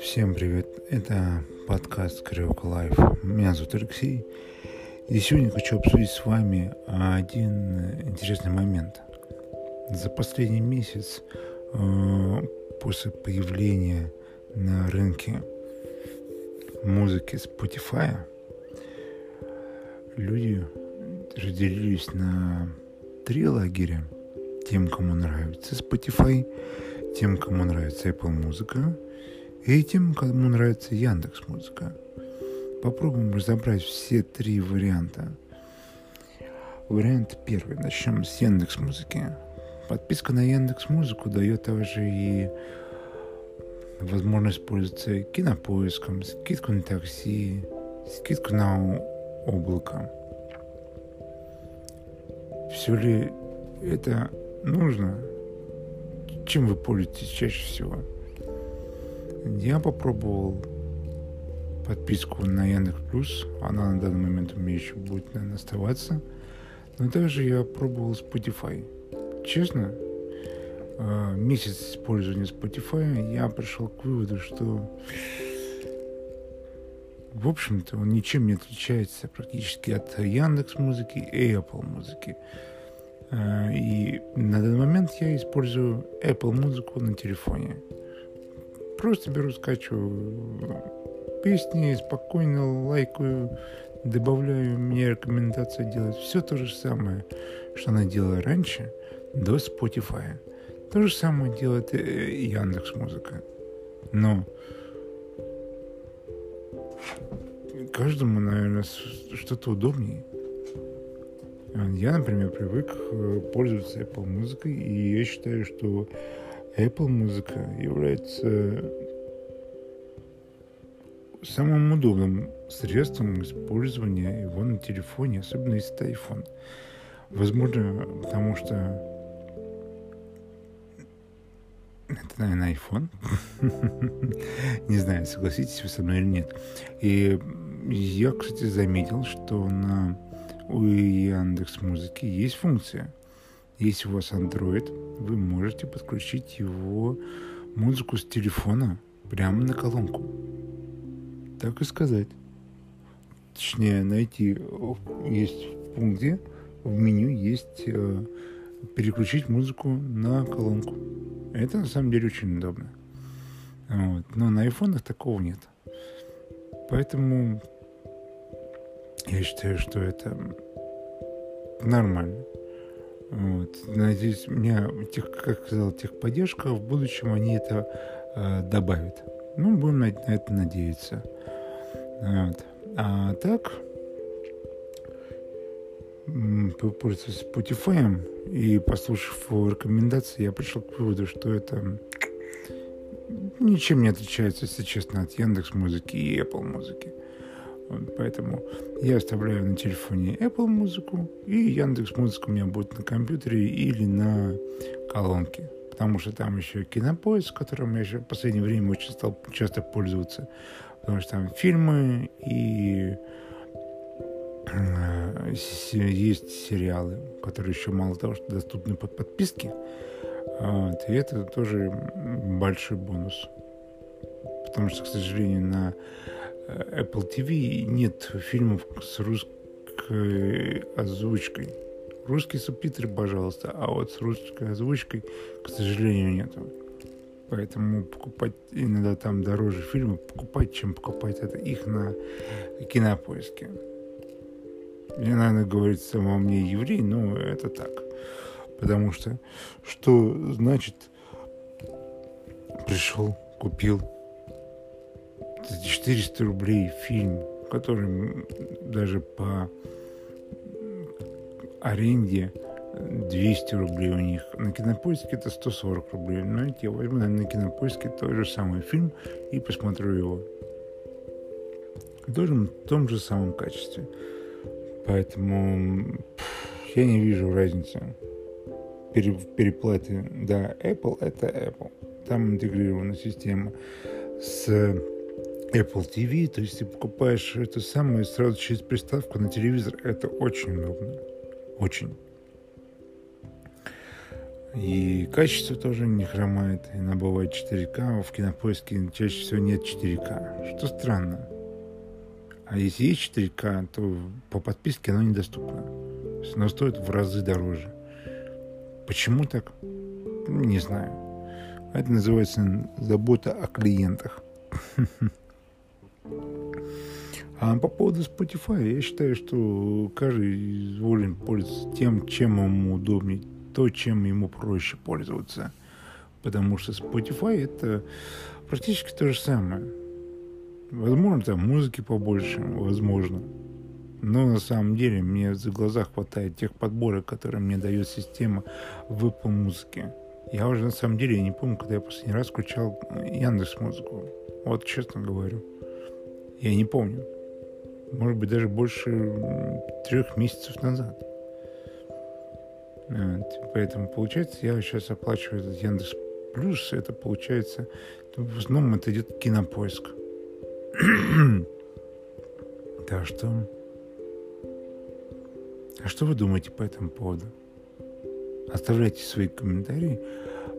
Всем привет, это подкаст Кариока Лайф. Меня зовут Алексей. И сегодня хочу обсудить с вами один интересный момент. За последний месяц э, после появления на рынке музыки Spotify люди разделились на три лагеря. Тем, кому нравится Spotify, тем, кому нравится Apple Музыка, и тем, кому нравится Яндекс Музыка. Попробуем разобрать все три варианта. Вариант первый. Начнем с Яндекс Музыки. Подписка на Яндекс Музыку дает также и возможность пользоваться кинопоиском, скидку на такси, скидку на облако. Все ли это нужно? Чем вы пользуетесь чаще всего? Я попробовал подписку на Яндекс Плюс. Она на данный момент у меня еще будет, наверное, оставаться. Но также я пробовал Spotify. Честно, а, месяц использования Spotify я пришел к выводу, что в общем-то он ничем не отличается практически от Яндекс музыки и Apple музыки. А, и на данный момент я использую Apple музыку на телефоне. Просто беру, скачиваю песни, спокойно лайкаю, добавляю, мне рекомендация делать все то же самое, что она делала раньше, до Spotify. То же самое делает и Яндекс Музыка. Но каждому, наверное, что-то удобнее. Я, например, привык э, пользоваться Apple музыкой, и я считаю, что Apple музыка является самым удобным средством использования его на телефоне, особенно если это iPhone. Возможно, потому что это, наверное, iPhone. Не знаю, согласитесь вы со мной или нет. И я, кстати, заметил, что на у Яндекс Музыки есть функция. Если у вас Android, вы можете подключить его музыку с телефона прямо на колонку. Так и сказать. Точнее, найти есть в пункте, в меню есть э, переключить музыку на колонку. Это на самом деле очень удобно. Вот. Но на айфонах такого нет. Поэтому я считаю, что это нормально. Вот. Надеюсь, меня, тех, как сказал, техподдержка, в будущем они это э, добавят. Ну, будем на, на это надеяться. Вот. А так, пользуясь Spotify и послушав рекомендации, я пришел к выводу, что это ничем не отличается, если честно, от Яндекс Музыки и Apple Музыки. Вот, поэтому я оставляю на телефоне Apple музыку, и Яндекс Музыка у меня будет на компьютере или на колонке. Потому что там еще кинопоиск, которым я еще в последнее время очень стал часто пользоваться. Потому что там фильмы и э, есть сериалы, которые еще мало того, что доступны под подписки. Вот, и это тоже большой бонус. Потому что, к сожалению, на Apple TV нет фильмов с русской озвучкой. Русские субтитры, пожалуйста, а вот с русской озвучкой, к сожалению, нету. Поэтому покупать иногда там дороже фильмы покупать, чем покупать это их на кинопоиске. Не надо говорить само мне еврей, но это так. Потому что что значит пришел, купил 400 рублей фильм, который даже по аренде 200 рублей у них. На кинопоиске это 140 рублей. Но ну, я возьму наверное, на кинопоиске тот же самый фильм и посмотрю его. В в том же самом качестве. Поэтому я не вижу разницы пере, переплаты. Да, Apple это Apple. Там интегрирована система с Apple TV, то есть ты покупаешь это самое сразу через приставку на телевизор. Это очень удобно. Очень. И качество тоже не хромает. Она бывает 4К, в кинопоиске чаще всего нет 4К. Что странно. А если есть 4К, то по подписке оно недоступно. Оно стоит в разы дороже. Почему так? Не знаю. Это называется забота о клиентах. А по поводу Spotify, я считаю, что каждый волен пользоваться тем, чем ему удобнее, то, чем ему проще пользоваться. Потому что Spotify это практически то же самое. Возможно, там музыки побольше, возможно. Но на самом деле мне за глаза хватает тех подборок, которые мне дает система в Apple музыке. Я уже на самом деле не помню, когда я последний раз включал Яндекс музыку. Вот честно говорю. Я не помню. Может быть, даже больше трех месяцев назад. Вот. Поэтому, получается, я сейчас оплачиваю этот Яндекс Плюс. Это получается, в основном это идет кинопоиск. так что... А что вы думаете по этому поводу? Оставляйте свои комментарии.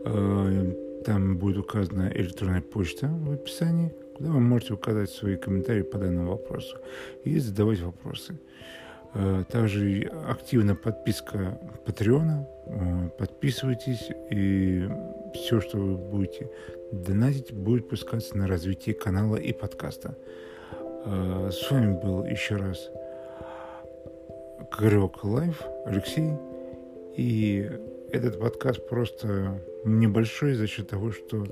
Э, там будет указана электронная почта в описании, вы можете указать свои комментарии по данному вопросу и задавать вопросы. Э, также активна подписка Патреона. Э, подписывайтесь, и все, что вы будете донатить, будет пускаться на развитие канала и подкаста. С вами был еще раз Крек Лайф, Алексей. И этот подкаст просто небольшой за счет того, что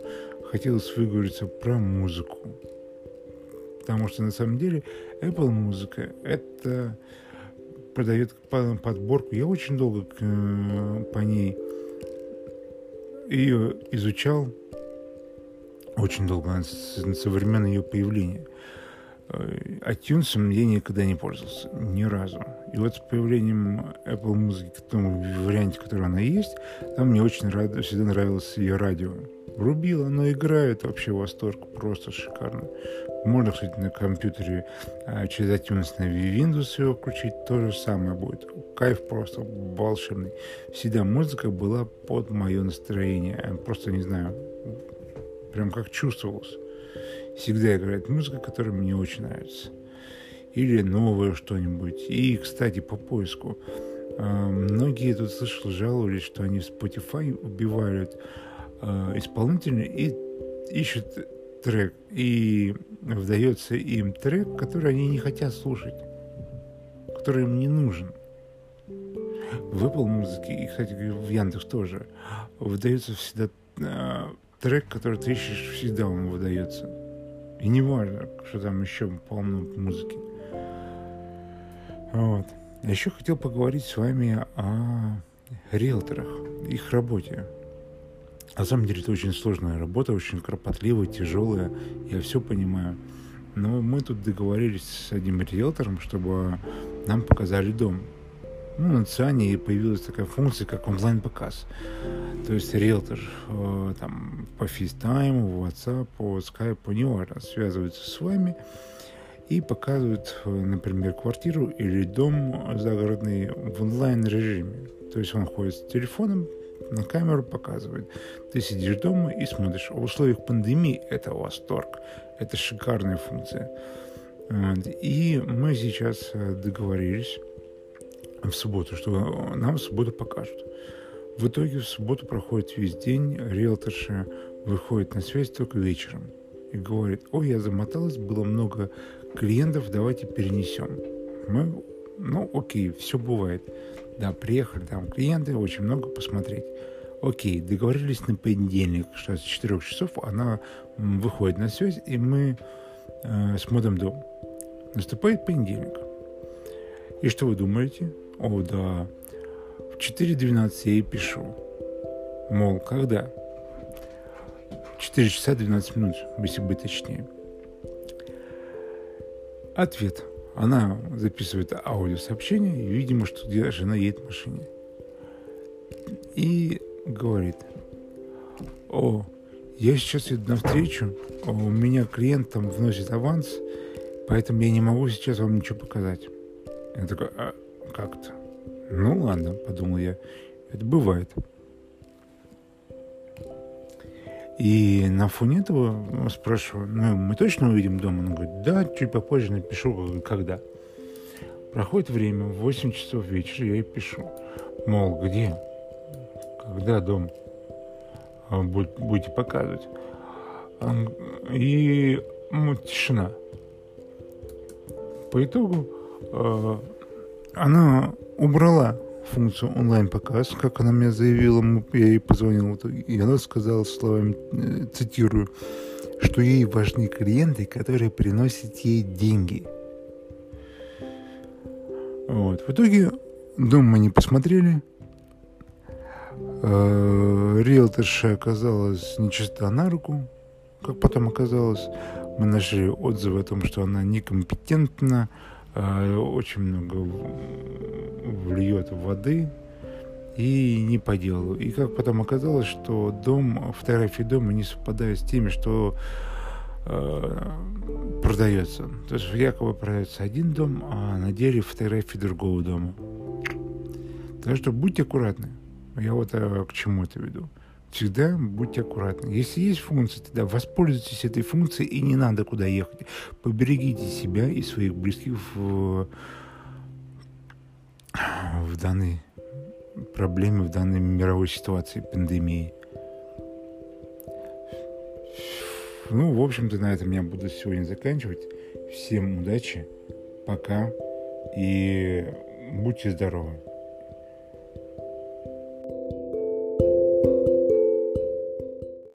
хотелось выговориться про музыку. Потому что на самом деле Apple музыка это продает подборку. Я очень долго по ней ее изучал, очень долго, со времен ее появления – iTunes я никогда не пользовался, ни разу. И вот с появлением Apple музыки в том варианте, который она есть, там мне очень рад, всегда нравилось ее радио. Врубил, оно играет, вообще восторг, просто шикарно. Можно, кстати, на компьютере а, через iTunes на Windows его включить, то же самое будет. Кайф просто волшебный. Всегда музыка была под мое настроение. Просто, не знаю, прям как чувствовалось всегда играет музыка, которая мне очень нравится. Или новое что-нибудь. И, кстати, по поиску. А, многие тут слышал, жаловались, что они в Spotify убивают а, исполнителя и ищут трек. И выдается им трек, который они не хотят слушать. Который им не нужен. В Apple музыке, и, кстати, в Яндекс тоже, выдается всегда э, трек, который ты ищешь, всегда он выдается. И не важно, что там еще полно музыки. Вот. Еще хотел поговорить с вами о риэлторах, их работе. На самом деле это очень сложная работа, очень кропотливая, тяжелая, я все понимаю. Но мы тут договорились с одним риэлтором, чтобы нам показали дом ну, на Циане появилась такая функция, как онлайн-показ. То есть риэлтор э, там по FaceTime, WhatsApp, по Skype, неважно, связывается с вами и показывает, э, например, квартиру или дом загородный в онлайн-режиме. То есть он ходит с телефоном, на камеру показывает. Ты сидишь дома и смотришь. В условиях пандемии это восторг. Это шикарная функция. И мы сейчас э, договорились в субботу, что нам в субботу покажут. В итоге в субботу проходит весь день, риэлторша выходит на связь только вечером и говорит, ой, я замоталась, было много клиентов, давайте перенесем. Мы, ну окей, все бывает. Да, приехали там клиенты, очень много посмотреть. Окей, договорились на понедельник, что с 4 часов она выходит на связь, и мы э, смотрим дом. Наступает понедельник. И что вы думаете? О, да. В 4.12 я ей пишу. Мол, когда? 4 часа 12 минут, если быть точнее. Ответ. Она записывает аудиосообщение, и, видимо, что где жена едет в машине. И говорит, о, я сейчас иду навстречу, у меня клиент там вносит аванс, поэтому я не могу сейчас вам ничего показать. Я такой, а, как-то. Ну ладно, подумал я, это бывает. И на фоне этого спрашиваю, ну, мы точно увидим дом? Он говорит, да, чуть попозже напишу, когда. Проходит время, в 8 часов вечера я ей пишу, мол, где, когда дом а, будете показывать. И ну, тишина. По итогу э, она убрала функцию онлайн-показ, как она мне заявила, я ей позвонил, и она сказала словами, э, цитирую, что ей важны клиенты, которые приносят ей деньги. Вот. В итоге дом мы не посмотрели. Э, риэлторша оказалась нечиста на руку, как потом оказалось. Мы нашли отзывы о том, что она некомпетентна, очень много вльет воды и не по делу. И как потом оказалось, что дом, фотографии дома не совпадают с теми, что э, продается. То есть якобы продается один дом, а на деле фотографии другого дома. Так что будьте аккуратны. Я вот а, к чему это веду. Всегда будьте аккуратны. Если есть функция, тогда воспользуйтесь этой функцией и не надо куда ехать. Поберегите себя и своих близких в, в данной проблеме, в данной мировой ситуации, пандемии. Ну, в общем-то, на этом я буду сегодня заканчивать. Всем удачи, пока и будьте здоровы.